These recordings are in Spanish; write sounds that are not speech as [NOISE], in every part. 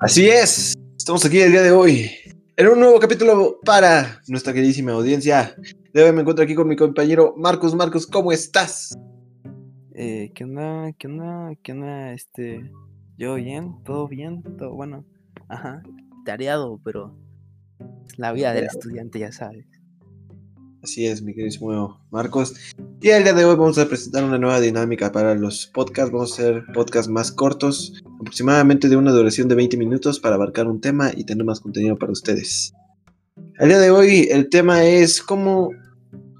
Así es, estamos aquí el día de hoy en un nuevo capítulo para nuestra queridísima audiencia. De hoy me encuentro aquí con mi compañero Marcos. Marcos, ¿cómo estás? Eh, ¿Qué onda? ¿Qué onda? ¿Qué onda? Este, yo bien, todo bien, todo bueno. Ajá, tareado, pero es la vida del estudiante, ya sabes. Así es, mi queridísimo Marcos. Y el día de hoy vamos a presentar una nueva dinámica para los podcasts. Vamos a hacer podcasts más cortos, aproximadamente de una duración de 20 minutos para abarcar un tema y tener más contenido para ustedes. El día de hoy el tema es cómo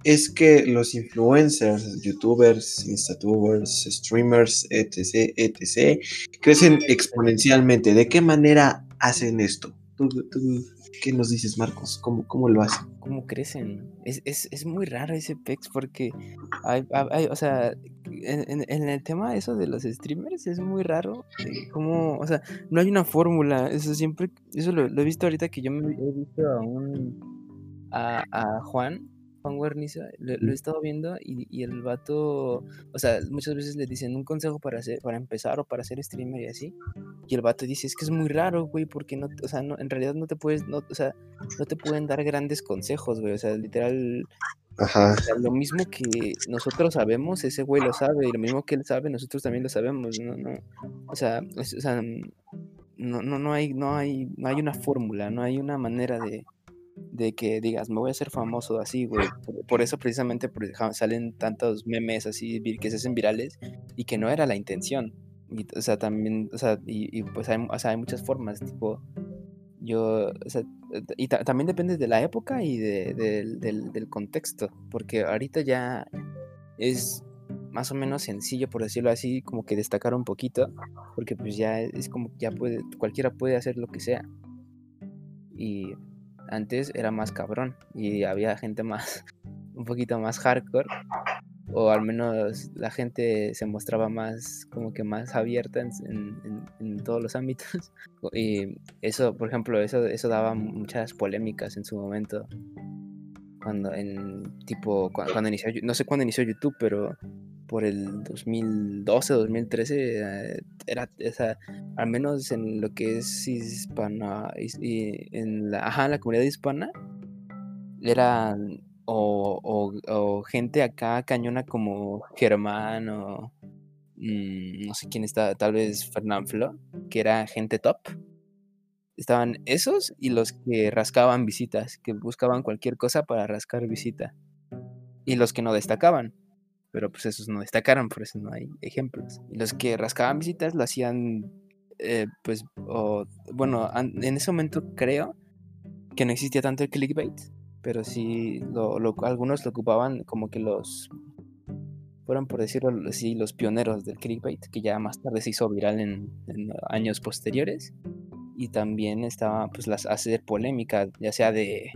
es que los influencers, youtubers, instatubers, streamers, etc., etc., crecen exponencialmente. ¿De qué manera hacen esto? ¿Qué nos dices, Marcos? ¿Cómo, cómo lo hacen? ¿Cómo crecen? Es, es, es muy raro ese pex porque hay, o sea, en, en, el tema eso de los streamers es muy raro. Eh, como, o sea, no hay una fórmula. Eso siempre, eso lo, he visto ahorita que yo me he visto a un, a, a Juan Juan Guarniza, lo, he estado viendo y, y, el vato, o sea, muchas veces le dicen un consejo para hacer, para empezar o para ser streamer y así. Y el vato dice, es que es muy raro, güey, porque no, o sea, no, en realidad no te puedes, no, o sea, no te pueden dar grandes consejos, güey. O sea, literal, Ajá. lo mismo que nosotros sabemos, ese güey lo sabe, y lo mismo que él sabe, nosotros también lo sabemos, no, no, o sea, o sea no, no, no hay, no hay, no hay una fórmula, no hay una manera de, de que digas, me voy a hacer famoso así, güey. Por, eso precisamente salen tantos memes así que se hacen virales y que no era la intención. Y, o sea, también, o sea, y, pues hay, o sea, hay muchas formas, tipo, yo, o sea, y también depende de la época y de, del, del contexto, porque ahorita ya es más o menos sencillo, por decirlo así, como que destacar un poquito, porque pues ya es como ya puede, cualquiera puede hacer lo que sea. Y antes era más cabrón y había gente más, [LAUGHS] un poquito más hardcore, o al menos la gente se mostraba más, como que más abierta en, todos los ámbitos. [LAUGHS] Y eso, por ejemplo, eso, eso daba muchas polémicas en su momento. Cuando en tipo, cuando, inició, no sé cuándo inició YouTube, pero por el 2012, 2013, eh, era, al menos en lo que es hispana, y en la, ajá, la comunidad hispana, eran o, o, gente acá cañona como Germán o mm, no sé quién está, tal vez Fernán Flo, que era gente top. Estaban esos y los que rascaban visitas, que buscaban cualquier cosa para rascar visita. Y los que no destacaban pero pues esos no destacaron, por eso no hay ejemplos. Y los que rascaban visitas lo hacían, eh, pues, bueno, en ese momento creo que no existía tanto el clickbait, pero sí, lo, algunos lo ocupaban como que los, fueron por decirlo así, los pioneros del clickbait, que ya más tarde se hizo viral en, años posteriores. Y también estaba, pues, las hacer polémica, ya sea de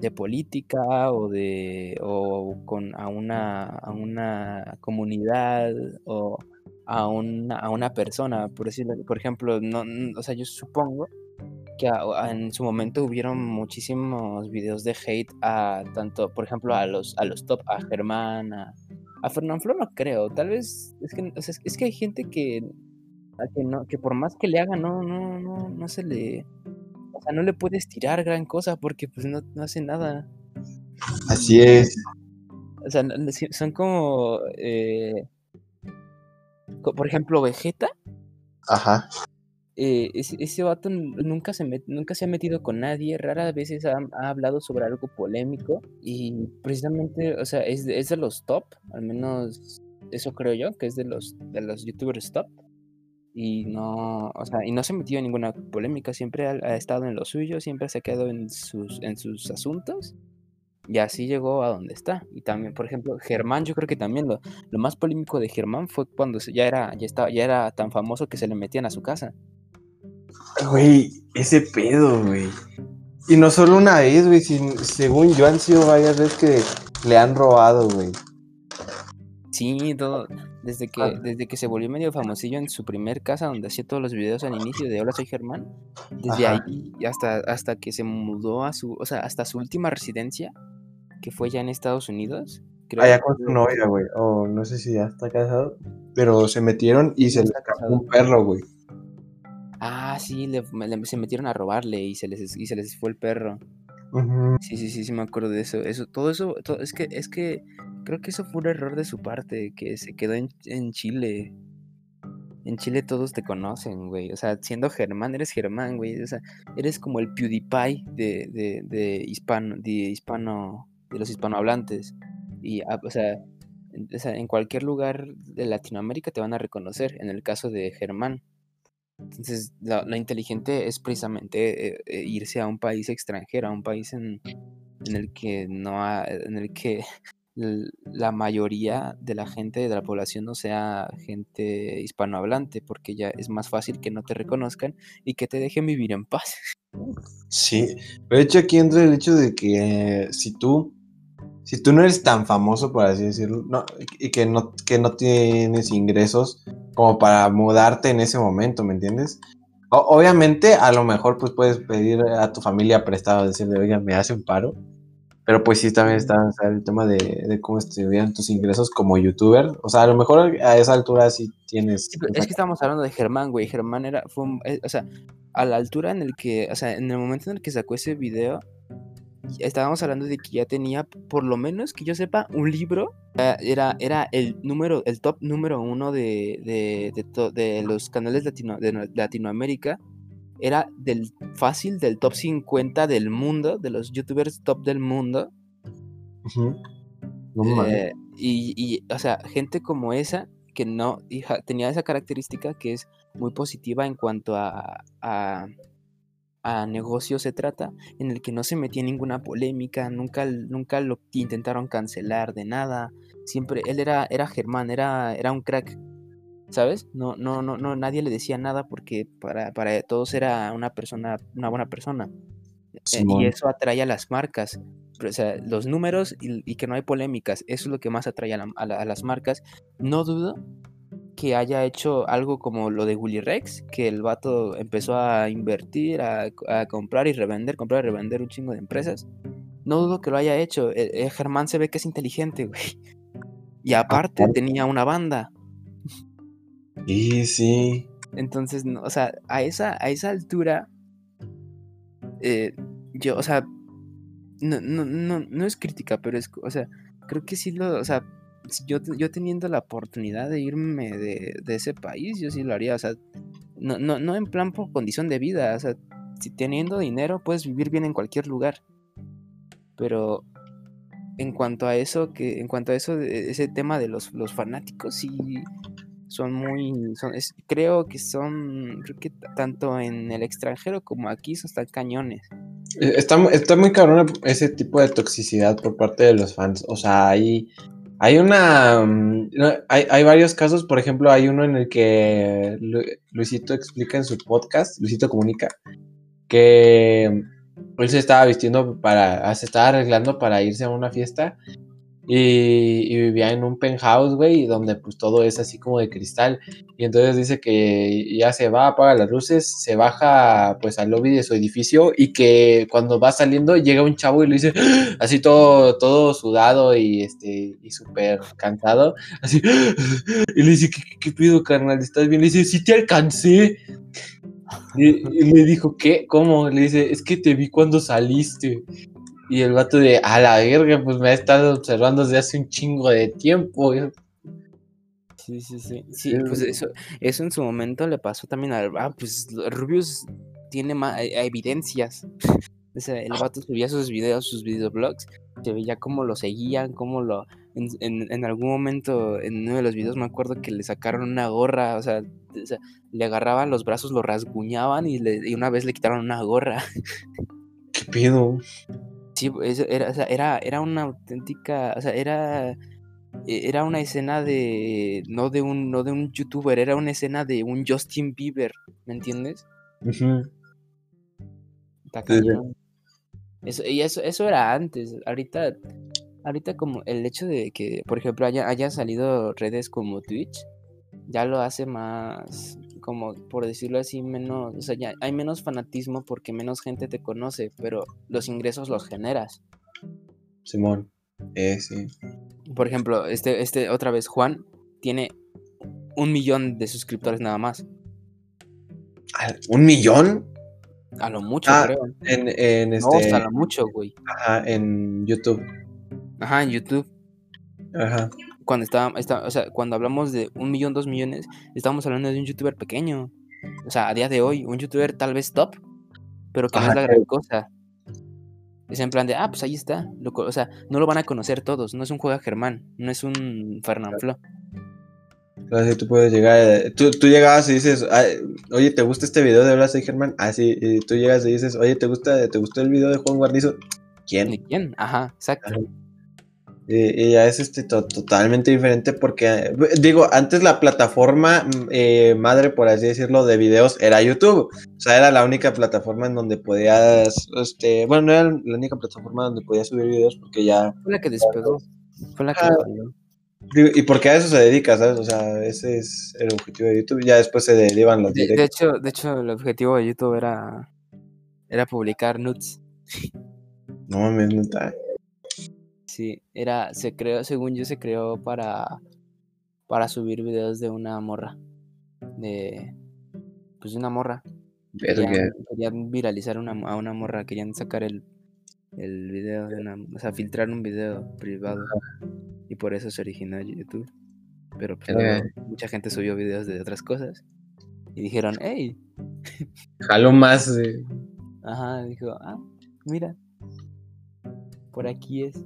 de política o de o con a una a una comunidad o a una, a una persona por decirlo por ejemplo no, o sea yo supongo que en su momento hubieron muchísimos videos de hate a tanto por ejemplo a los a los top a Germán a, a Fernán Flo no creo tal vez es que es que hay gente que que no que por más que le haga no no no no se le o sea, no le puedes tirar gran cosa porque pues no, hace nada. Así es. O sea, son como, eh, por ejemplo, Vegeta. Ajá. Eh, ese, vato nunca se, nunca se ha metido con nadie, raras veces ha, hablado sobre algo polémico y precisamente, o sea, es de, es de los top, al menos eso creo yo, que es de los, de los youtubers top y no, o sea, y no se metió en ninguna polémica, siempre ha, estado en lo suyo, siempre se ha quedado en sus, en sus asuntos y así llegó a donde está. Y también, por ejemplo, Germán, yo creo que también lo, lo más polémico de Germán fue cuando ya era, ya estaba, ya era tan famoso que se le metían a su casa. Güey, ese pedo, güey. Y no solo una vez, güey, según yo han sido varias veces que le han robado, güey. Sí, todo, desde que, ah. desde que se volvió medio famosillo en su primer casa donde hacía todos los videos al inicio de Hola soy Germán, desde ahí hasta, hasta que se mudó a su, o sea, hasta su última residencia, que fue ya en Estados Unidos. Creo Allá con su novia, güey, o no sé si ya está casado, pero se metieron y se le sacó un perro, güey. Ah, sí, le, le- se metieron a robarle y se les, y se les fue el perro. Sí, sí, sí, sí me acuerdo de eso. Eso, todo eso, todo- es que, es que creo que eso fue un error de su parte, que se quedó en, en Chile. En Chile todos te conocen, güey. O sea, siendo Germán, eres Germán, güey. O sea, eres como el PewDiePie de, de, de hispano, de hispano, de los hispanohablantes. Y, ah, o sea, en, cualquier lugar de Latinoamérica te van a reconocer, en el caso de Germán. Entonces, la inteligente es precisamente eh, eh, irse a un país extranjero, a un país en, en el que no ha- en el que la mayoría de la gente de la población no sea gente hispanohablante, porque ya es más fácil que no te reconozcan y que te dejen vivir en paz. [LAUGHS] Sí, de hecho aquí entra el hecho de que si tú, si tú no eres tan famoso, por así decirlo, y que no, que no tienes ingresos como para mudarte en ese momento, ¿me entiendes? Obviamente, a lo mejor pues puedes pedir a tu familia prestado, decirle, oiga, me hace un paro. Pero pues sí, también está o sea, el tema de, de cómo estuvieran tus ingresos como youtuber. O sea, a lo mejor a esa altura sí tienes... Sí, es que estábamos hablando de Germán, güey. Germán era, fue un- eh, o sea, a la altura en el que, o sea, en el momento en el que sacó ese video, estábamos hablando de que ya tenía, por lo menos que yo sepa, un libro. Era, era el número, el top número uno de, de, de, to- de los canales latino, de no- Latinoamérica. Era del fácil del top 50 del mundo, de los youtubers top del mundo. No. Eh, y, y, o sea, gente como esa, que no hija, tenía esa característica que es muy positiva en cuanto a, a, a negocio se trata, en el que no se metía en ninguna polémica, nunca, nunca lo intentaron cancelar de nada. Siempre, él era, era Germán, era, era un crack, ¿sabes? No, no, no, no, nadie le decía nada porque para, para todos era una persona, una buena persona. Eh, y eso atrae a las marcas. O sea, los números y, y que no hay polémicas, eso es lo que más atrae a, la- a la- a las marcas. No dudo que haya hecho algo como lo de Willy Rex, que el vato empezó a invertir, a, a comprar y revender, comprar y revender un chingo de empresas. No dudo que lo haya hecho. Eh, eh, Germán se ve que es inteligente, güey. Y aparte Aparte. tenía una banda. Sí, sí. Entonces, no, o sea, a esa, a esa altura, eh, yo, o sea, no, no, no, no es crítica, pero es, o sea, creo que sí lo, o sea, yo, yo teniendo la oportunidad de irme de, de ese país, yo sí lo haría, o sea, no, no, no en plan por condición de vida, o sea, si teniendo dinero puedes vivir bien en cualquier lugar, pero en cuanto a eso, que, en cuanto a eso, ese tema de los, los fanáticos, sí son muy, son, es- creo que son, creo que tanto en el extranjero como aquí son tan cañones. Eh, Está, está muy cabrón ese tipo de toxicidad por parte de los fans. O sea, hay, hay una. mm, Hay, hay varios casos. Por ejemplo, hay uno en el que Lu- Luisito explica en su podcast, Luisito Comunica, que él se estaba vistiendo para. Se estaba arreglando para irse a una fiesta. Y, vivía en un penthouse, güey, donde pues todo es así como de cristal. Y entonces dice que ya se va, apaga las luces, se baja pues al lobby de su edificio y que cuando va saliendo llega un chavo y le dice [GASPS] así todo, todo sudado y este y súper cansado, [LAUGHS] así [GASPS] y le dice, ¿qué, qué, pido, carnal? ¿Estás bien? Le dice, sí te alcancé. Y le dijo, ¿qué? ¿Cómo? Le dice, es que te vi cuando saliste. Y el vato de, a la verga, pues me ha estado observando desde hace un chingo de tiempo. Sí, sí, sí. Sí, pues eso, eso en su momento le pasó también al. Ah, pues Rubius tiene más evidencias. [LAUGHS] O sea, el vato subía sus videos, sus videoblogs, se veía cómo lo seguían, cómo lo. En, en, en algún momento, en uno de los videos, me acuerdo que le sacaron una gorra, o sea, o sea le agarraban los brazos, lo rasguñaban y, le, y una vez le quitaron una gorra. [LAUGHS] ¿Qué pedo? Sí, era, o sea, era, era una auténtica, o sea, era, e- era una escena de, no de un, no de un youtuber, era una escena de un Justin Bieber, ¿me entiendes? Ujú. Está Sí, sí. Eso, y eso, eso era antes, ahorita, ahorita como el hecho de que, por ejemplo, haya, haya salido redes como Twitch, ya lo hace más, como por decirlo así, menos, o sea, ya hay menos fanatismo porque menos gente te conoce, pero los ingresos los generas. Simón. Eh, sí. Por ejemplo, este, este, otra vez, Juan tiene un millón de suscriptores nada más. ¿Un millón? A lo mucho, Ah, creo. En, en No, este. hasta lo mucho, güey. Ajá, en YouTube. Ajá, en YouTube. Ajá. Cuando estaba, está- o sea, cuando hablamos de un millón, dos millones, estamos hablando de un youtuber pequeño. O sea, a día de hoy, un youtuber tal vez top, pero que no es la gran cosa. Es en plan de, ah, pues ahí está. lo o sea, no lo van a conocer todos. No es un Juega Germán, no es un Fernanfloo. Entonces tú puedes llegar, eh, tú, tú llegabas y dices, "Ay, oye, ¿te gusta este video de Blas y Germán? Ah, sí, y tú llegas y dices, oye, ¿te gusta, ¿te gustó el video de Juan Guarnizo? ¿Quién? ¿Ni quién? Ajá, exacto. Ajá. Y, y ya es este to- totalmente diferente porque, eh, digo, antes la plataforma eh, madre, por así decirlo, de videos era YouTube. O sea, era la única plataforma en donde podías, este, bueno, no era la única plataforma donde podías subir videos porque ya, Fue la que despegó. Fue la que Ah, y porque a eso se dedica, ¿sabes? O sea, ese es el objetivo de YouTube. Ya después se derivan los De, de directos. hecho, de hecho, el objetivo de YouTube era, era publicar nudes. No mames, neta. Sí, era, se creó, según yo, se creó para, para subir videos de una morra. De, pues de una morra. Querían, querían viralizar una, a una morra, querían sacar el, el video de una, o sea, filtrar un video privado. Y por eso se originó YouTube. Pero pues, luego mucha gente subió videos de otras cosas. Y dijeron, hey, Jalo más. eh, ajá, dijo, ah, mira, por aquí es.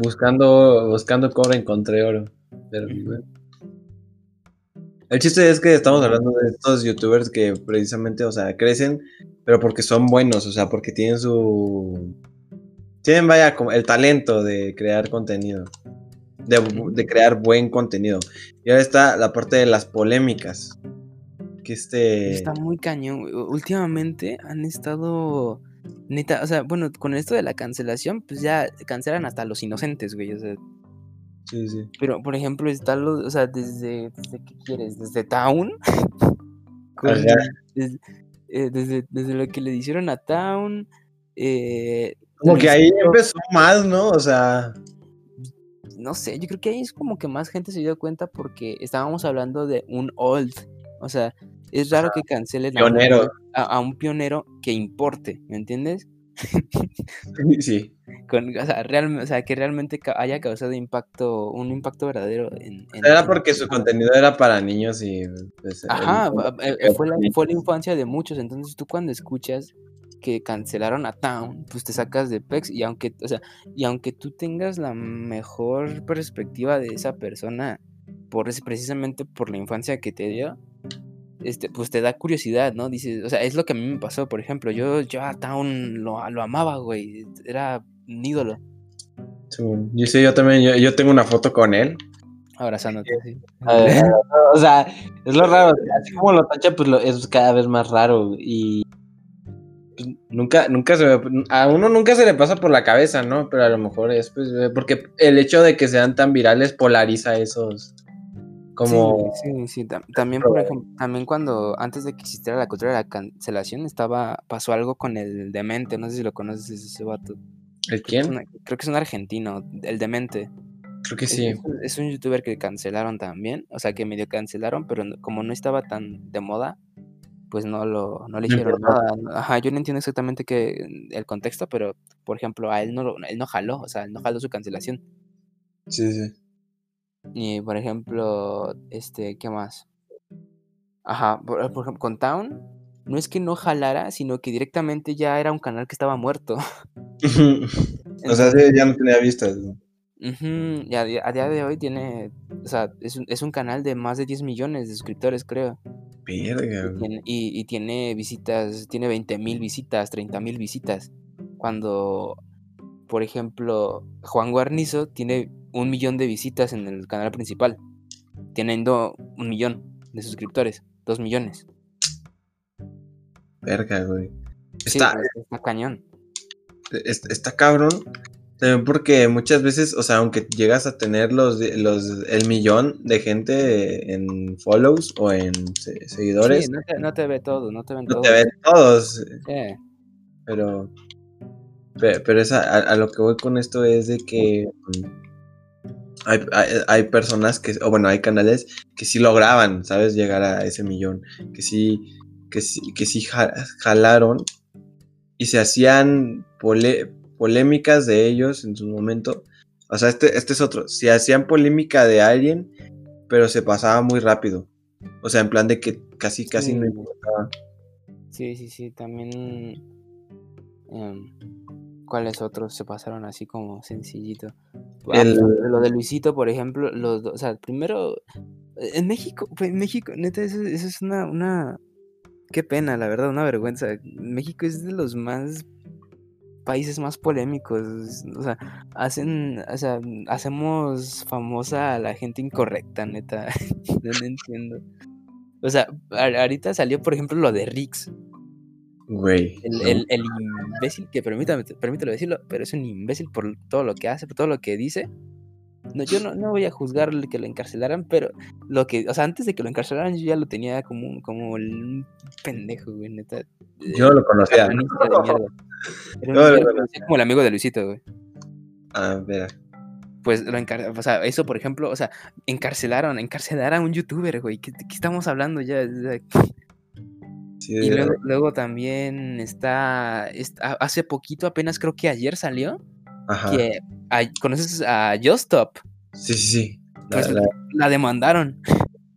Buscando, buscando cobre encontré oro. Pero, bueno. El chiste es que estamos hablando de estos youtubers que precisamente, o sea, crecen, pero porque son buenos, o sea, porque tienen su... Tienen, vaya, el talento de crear contenido. De, de crear buen contenido. Y ahora está la parte de las polémicas. Que este... Está muy cañón. Últimamente han estado. Neta, o sea, bueno, con esto de la cancelación, pues ya cancelan hasta los inocentes, güey. O sea, Sí, sí. pero por ejemplo, está los. O sea, desde. ¿Desde qué quieres? ¿Desde Town? [LAUGHS] Desde, eh, desde, desde lo que le hicieron a Town. Eh, Como que ahí empezó más, ¿no? O sea... No sé, yo creo que ahí es como que más gente se dio cuenta porque estábamos hablando de un old. O sea, es raro que cancelen a un Pionero. old- a, a un pionero que importe, ¿me entiendes? [LAUGHS] Sí. Con, o, sea, realme- o sea, que realmente haya causado impacto, un impacto verdadero en... en- Era porque su contenido era para niños y... pues, Ajá, el- eh, eh, fue, la, fue la infancia de muchos, entonces tú cuando escuchas que cancelaron a Town, pues te sacas de pex y aunque, o sea, y aunque tú tengas la mejor perspectiva de esa persona, por precisamente por la infancia que te dio, este, pues te da curiosidad, ¿no? Dices, o sea, es lo que a mí me pasó, por ejemplo, yo, yo a Town lo, lo amaba, güey, era un ídolo, Sí, Yo sé, yo también, yo, yo tengo una foto con él. abrazándote así. [LAUGHS] o sea, es lo raro. Así como lo tacha, pues lo, es cada vez más raro. Y nunca, nunca se me- a uno nunca se le pasa por la cabeza, ¿no? Pero a lo mejor es pues, porque el hecho de que sean tan virales polariza esos. Como. Sí, sí, sí, tam- también, por ejemplo, también cuando antes de que existiera la cultura de la cancelación, estaba, pasó algo con el demente, no sé si lo conoces ese vato. ¿El Creo que es quién? creo que es un argentino, el demente. Creo que sí. Es, un- es un youtuber que cancelaron también, o sea que medio cancelaron, pero como no estaba tan de moda, pues no lo, no le hicieron nada. Ajá, yo no entiendo exactamente qué, el contexto, pero por ejemplo, a él no lo, él no jaló, o sea, él no jaló su cancelación. Sí, sí. Y por ejemplo, este, ¿qué más? Ajá, por, por ejemplo, con Town, no es que no jalara, sino que directamente ya era un canal que estaba muerto. [LAUGHS] o sea, sí, ya no tenía vistas. ¿no? Ujú, y a, día de hoy tiene, o sea, es un, es un canal de más de 10 millones de suscriptores, creo. Verga. Y güey. tiene, y, y tiene visitas, tiene 20 mil visitas, 30 mil visitas. Cuando, por ejemplo, Juan Guarnizo tiene un millón de visitas en el canal principal, teniendo un millón de suscriptores, dos millones. Verga, güey. Está, está cañón. es- está cabrón. También porque muchas veces, o sea, aunque llegas a tener los, los el millón de gente en follows o en se- seguidores, Sí, no te, no te ve todo, no te ven no todo. te ven todos. Sí. Pero, pe- pero es a, a- a lo que voy con esto es de que mm, hay, hay, hay personas que, o bueno, hay canales que sí lograban, ¿sabes? Llegar a ese millón, que sí, que sí, que sí ja- jalaron y se hacían pole- polémicas de ellos en su momento. O sea, este, este es otro. Se hacían polémica de alguien, pero se pasaba muy rápido. O sea, en plan de que casi, casi no importaba. Sí, sí, sí, también. em, ¿Cuáles otros se pasaron así como sencillito? Ah, El- lo de Luisito, por ejemplo, los dos, o sea, primero, eh, en México, en México, neta, eso, eso es una, una, qué pena, la verdad, una vergüenza. México es de los más países más polémicos, o sea, hacen, o sea, hacemos famosa a la gente incorrecta, neta, [LAUGHS] no, no entiendo. O sea, ahorita salió, por ejemplo, lo de Rix. Güey. El, ¿no? el, el imbécil, que permítame, permítelo decirlo, pero es un imbécil por todo lo que hace, por todo lo que dice. No, yo no, no voy a juzgar que lo encarcelaran, pero lo que, o sea, antes de que lo encarcelaran, yo ya lo tenía como un, como un pendejo, güey, neta. Yo lo conocía. Era un- lo conocía. como el amigo de Luisito, güey. A ver. Pues lo encar o sea, eso, por ejemplo, o sea, encarcelaron, encarcelaron a un youtuber, güey. ¿Qué, qué estamos hablando ya? O sea, Sí, Y luego, luego también está, está- hace poquito, apenas creo que ayer salió, Ajá. que a- conoces a Justop, Sí, sí, sí. La- pues la- la demandaron,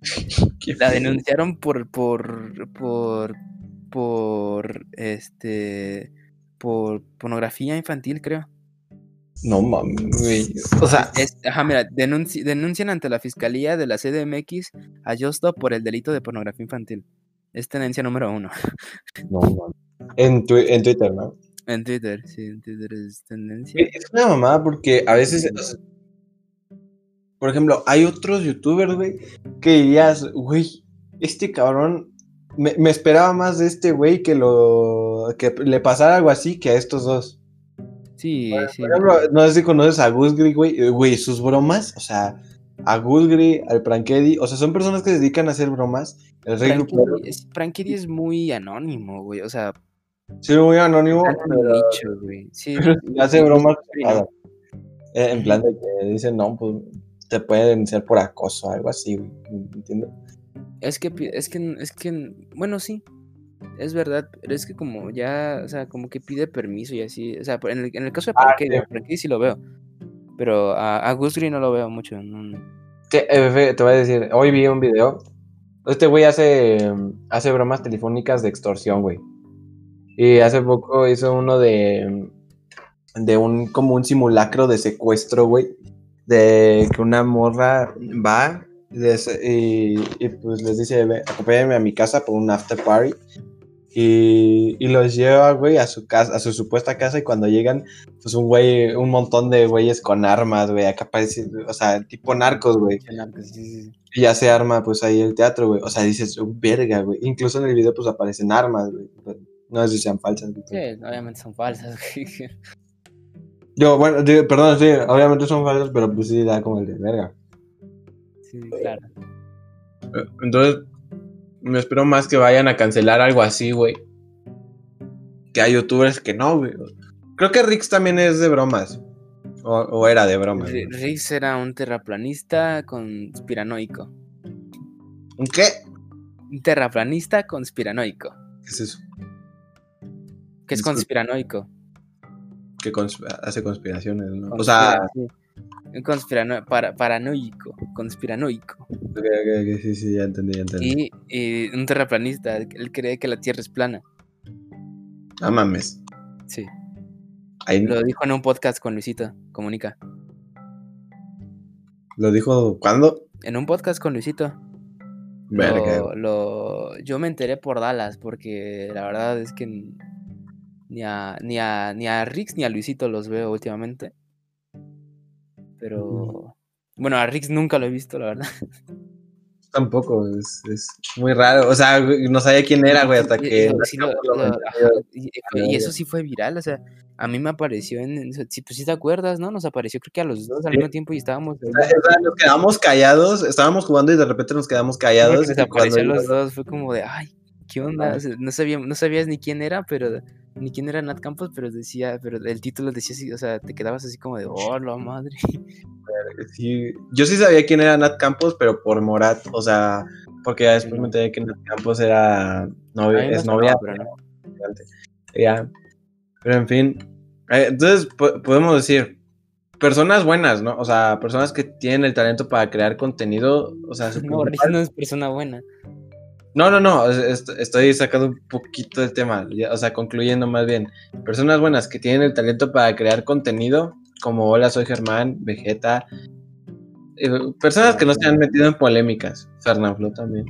[LAUGHS] la denunciaron por, por, por, por, este, por pornografía infantil, creo. No mames. O sea, Es- ajá, mira, denunci- denuncian ante la fiscalía de la CDMX a Justop por el delito de pornografía infantil. Es tenencia número uno. no mames. En, twi- en Twitter, ¿no? En Twitter, sí, en Twitter es tendencia. Güey, Es una mamada porque a veces, o sea, por ejemplo, hay otros youtubers, güey, que dirías, güey, este cabrón, me, me esperaba más de este güey que lo, que le pasara algo así que a estos dos. Sí, sí. Por ejemplo, no sé si conoces a Gusgri, güey, eh, güey, sus bromas, o sea, a Gusgri, al Prankedy, o sea, son personas que se dedican a hacer bromas. El Rey Prankedy es, es muy anónimo, güey. O sea, sí, muy anónimo, pero, nicho, güey. Sí, [LAUGHS] pero sí hace bromas pesadas. Eh, En plan de que dicen, no, pues te pueden denunciar por acoso, algo así, güey, ¿entiendes? Es que, es que, es que, bueno, sí, es verdad, pero es que como ya, o sea, como que pide permiso y así, o sea, en el, en el caso de Ah, sí. Prankedy sí lo veo, pero a, a Gus no lo veo mucho, no, eh, te voy a decir, hoy vi un video. Este güey hace, hace bromas telefónicas de extorsión, güey. Y hace poco hizo uno de, de un, como un simulacro de secuestro, güey. De que una morra va y, y, pues les dice, "Ve, acompáñame a mi casa por un after party. Y, y los lleva, güey, a su casa, a su supuesta casa. Y cuando llegan, pues un güey, un montón de güeyes con armas, güey. Acá parece, o sea, tipo narcos, güey. Sí, sí, sí. Y ya se arma, pues ahí el teatro, güey. O sea, dices, "Oh, verga, güey. Incluso en el video, pues aparecen armas, güey. No sé si sean falsas, güey. Sí, obviamente son falsas, [LAUGHS] güey. Yo, bueno, digo, perdón, sí, obviamente son falsas, pero pues sí da como el de verga. Sí, claro. Entonces, me espero más que vayan a cancelar algo así, güey. Que hay youtubers que no, güey. Creo que Rix también es de bromas. O, o era de bromas. R- güey. Riggs era un terraplanista conspiranoico. ¿Un qué? Un terraplanista conspiranoico. ¿Qué es eso? ¿Qué es Disculpa. conspiranoico? Que consp- hace conspiraciones, ¿no? O sea, sí. Un para, paranoico, conspiranoico. ok, ok, ok, sí, sí, ya entendí, ya entendí. Y, y un terraplanista, él cree que la Tierra es plana. No mames. Sí. Ahí Lo dijo en un podcast con Luisito, comunica. lo dijo, ¿cuándo? En un podcast con Luisito. Verga. Lo, lo- yo me enteré por Dallas, porque la verdad es que ni a, ni a, ni a Rix ni a Luisito los veo últimamente. Pero bueno, a Rix nunca lo he visto, la verdad. Tampoco, es, es muy raro. O sea, no sabía quién era, güey, hasta que. y- sí lo- lo lo- mencioné. ajá, y, fue- y eso sí fue viral, o sea, a mí me apareció en, sí, pues sí te acuerdas, ¿no? Nos apareció creo que a los dos al Sí. mismo tiempo y estábamos. O sea, nos quedamos callados, estábamos jugando y de repente nos quedamos callados. nos apareció los dos, fue como de, ay, ¿qué onda? Ajá. O sea, no, sabía, no sabías ni quién era, pero ni quién era Nat Campos, pero decía, pero el título decía así, o sea, te quedabas así como de, oh, la madre. [LAUGHS] sí, yo sí sabía quién era Nat Campos, pero por Morat, o sea, porque ya después me enteré que en Campos era novia, es novia. pero no. Ya. Pero en fin. Eh, Entonces, po- podemos decir, personas buenas, ¿no? O sea, personas que tienen el talento para crear contenido. O sea, [LAUGHS] No, no es persona buena. No, no, no. es- est- Estoy sacando un poquito del tema. O sea, concluyendo más bien. Personas buenas que tienen el talento para crear contenido, como Hola, soy Germán, Vegeta. eh, personas que no se han metido en polémicas. Fernanfloo también.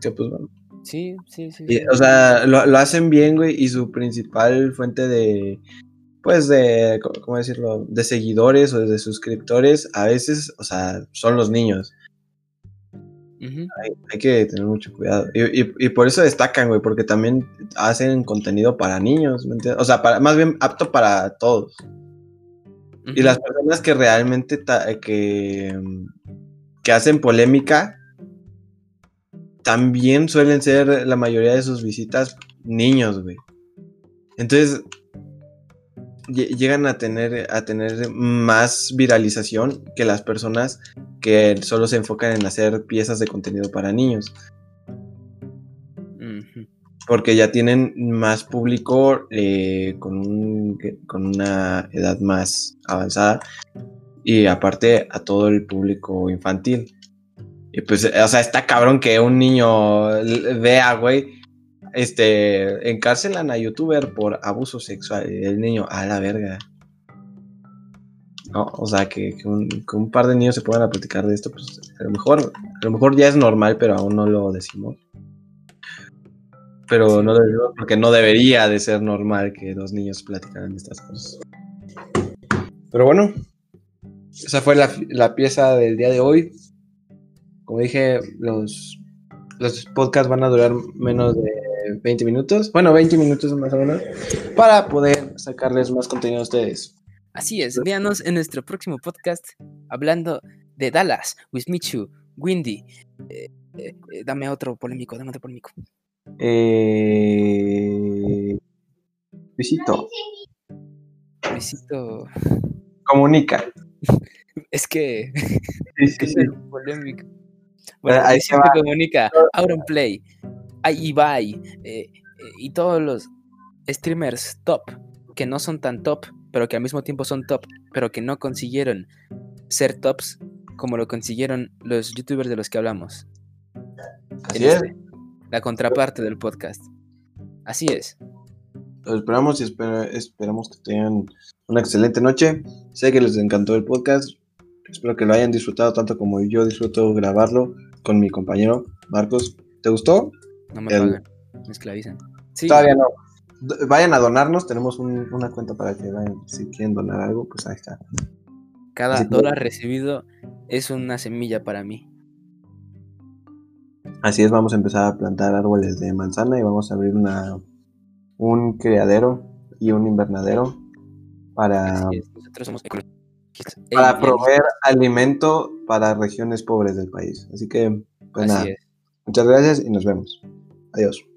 Que pues bueno. Sí, sí, sí. Y, sí. o sea, lo, lo hacen bien, güey, y su principal fuente de, pues, de, ¿cómo decirlo? De seguidores o de suscriptores, a veces, o sea, son los niños. Hay, hay que tener mucho cuidado. Y, y- y por eso destacan, güey, porque también hacen contenido para niños, ¿me entiendes? O sea, para, más bien apto para todos. Y las personas que realmente ta- que, que hacen polémica también suelen ser la mayoría de sus visitas niños, güey. Entonces llegan a tener a tener más viralización que las personas que solo se enfocan en hacer piezas de contenido para niños, porque ya tienen más público eh, con un- con una edad más avanzada y aparte a todo el público infantil. Y pues, o sea, está cabrón que un niño vea, güey, este, encarcelan a youtuber por abuso sexual. El niño, a la verga. No, o sea, que, que un, par de niños se puedan a platicar de esto, pues a lo mejor, a lo mejor ya es normal, pero aún no lo decimos. Pero no lo porque no debería de ser normal que los niños platicaran estas cosas. Pero bueno, esa fue la, la pieza del día de hoy. Como dije, los, los podcasts van a durar menos de 20 minutos. Bueno, 20 minutos más o menos. Para poder sacarles más contenido a ustedes. Así es, véanos en nuestro próximo podcast hablando de Dallas, with Michu, Windy. Eh, eh, eh, dame otro polémico, dame otro polémico. Eh... Visito. Luisito. Comunica. [LAUGHS] Es que Sí, sí, [LAUGHS] es sí. el polémico. Bueno, ahí Luisito comunica, Auronplay, hay Ibai eh, eh, y todos los streamers top que no son tan top, pero que al mismo tiempo son top, pero que no consiguieron ser tops como lo consiguieron los youtubers de los que hablamos. Así es. este, la contraparte del podcast. Así es. Los esperamos y espera- esperamos que tengan una excelente noche. Sé que les encantó el podcast. Espero que lo hayan disfrutado tanto como yo disfruto grabarlo con mi compañero Marcos. ¿Te gustó? No me El- pagan, me esclavizan. Sí, Todavía no. Vayan a donarnos. Tenemos un- una cuenta para que vayan. Si quieren donar algo, pues ahí está. cada así que- dólar recibido es una semilla para mí. Así es, vamos a empezar a plantar árboles de manzana y vamos a abrir una, un criadero y un invernadero para, Nosotros somos para proveer alimento para regiones pobres del país. Así que, pues nada, Así muchas gracias y nos vemos. Adiós.